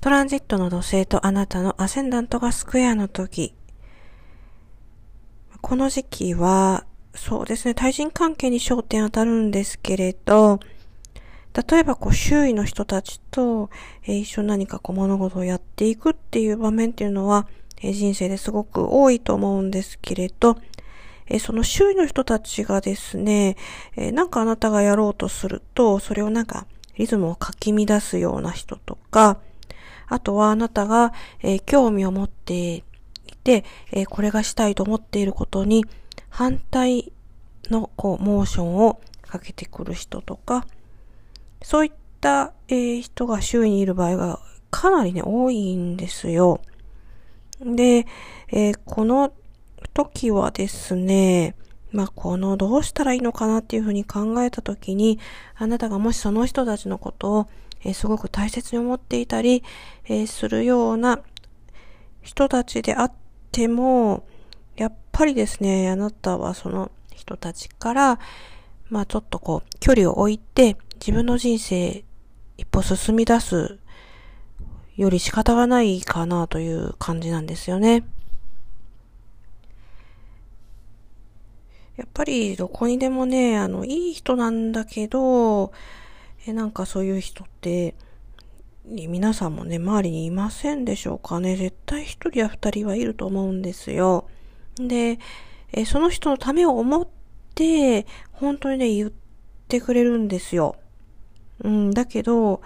トランジットの土星とあなたのアセンダントがスクエアの時。この時期は、そうですね、対人関係に焦点当たるんですけれど、例えばこう周囲の人たちと、え、一緒に何かこう物事をやっていくっていう場面っていうのは、え、人生ですごく多いと思うんですけれど、え、その周囲の人たちがですね、えなんかあなたがやろうとすると、それをなんかリズムをかき乱すような人とか、あとはあなたが、え興味を持っていて、えこれがしたいと思っていることに反対のこうモーションをかけてくる人とか、そういった、えー、人が周囲にいる場合がかなりね、多いんですよ。で、えー、この時はですね、まあ、このどうしたらいいのかなっていうふうに考えた時に、あなたがもしその人たちのことを、えー、すごく大切に思っていたり、えー、するような人たちであっても、やっぱりですね、あなたはその人たちから、まあちょっとこう、距離を置いて、自分の人生一歩進み出すより仕方がないかなという感じなんですよね。やっぱりどこにでもね、あの、いい人なんだけど、え、なんかそういう人って、皆さんもね、周りにいませんでしょうかね。絶対一人や二人はいると思うんですよ。で、え、その人のためを思って、本当にね、言ってくれるんですよ。うん、だけど、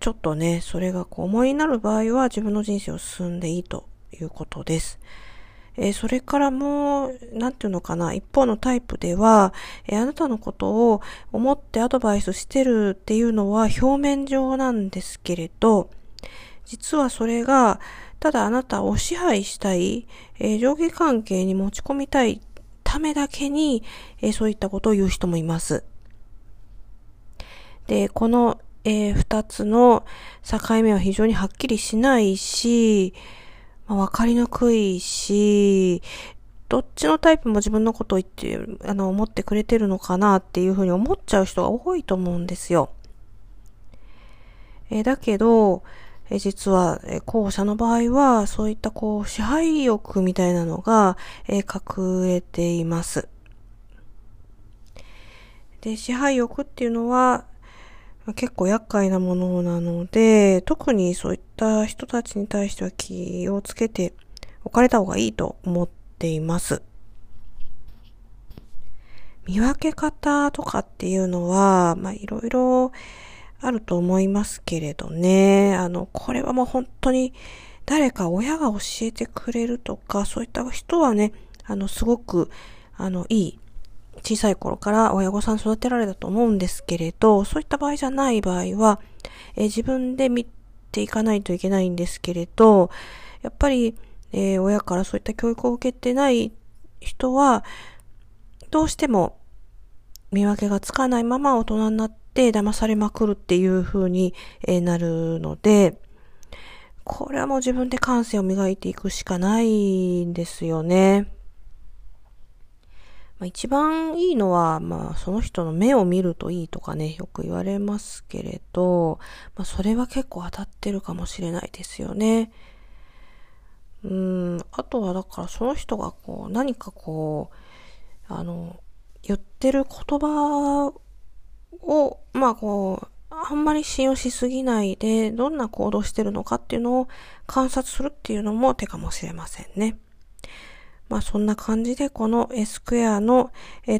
ちょっとね、それがこう思いになる場合は自分の人生を進んでいいということです。えー、それからもう、なんていうのかな、一方のタイプでは、えー、あなたのことを思ってアドバイスしてるっていうのは表面上なんですけれど、実はそれが、ただあなたを支配したい、えー、上下関係に持ち込みたいためだけに、えそういったことを言う人もいます。で、この、えー、二つの境目は非常にはっきりしないし、まあ、わかりにくいし、どっちのタイプも自分のことを言って、あの、思ってくれてるのかなっていうふうに思っちゃう人が多いと思うんですよ。え、だけど、え、実は、え、後者の場合は、そういったこう、支配欲みたいなのが、え隠れています。で、支配欲っていうのは、結構厄介なものなので、特にそういった人たちに対しては気をつけておかれた方がいいと思っています。見分け方とかっていうのは、まあいろいろあると思いますけれどね。あの、これはもう本当に誰か親が教えてくれるとか、そういった人はね、あの、すごく、あの、いい小さい頃から親御さん育てられたと思うんですけれど、そういった場合じゃない場合は、えー、自分で見ていかないといけないんですけれど、やっぱり、えー、親からそういった教育を受けてない人は、どうしても見分けがつかないまま大人になって騙されまくるっていう風に、なるので、これはもう自分で感性を磨いていくしかないんですよね。まあ、一番いいのは、まあ、その人の目を見るといいとかね、よく言われますけれど、まあ、それは結構当たってるかもしれないですよね。うん、あとはだからその人がこう、何かこう、あの、言ってる言葉を、まあこう、あんまり信用しすぎないで、どんな行動してるのかっていうのを観察するっていうのも手かもしれませんね。まあそんな感じでこの S クエアの、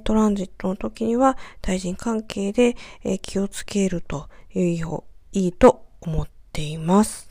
トランジットの時には対人関係で、気をつけるといいと思っています。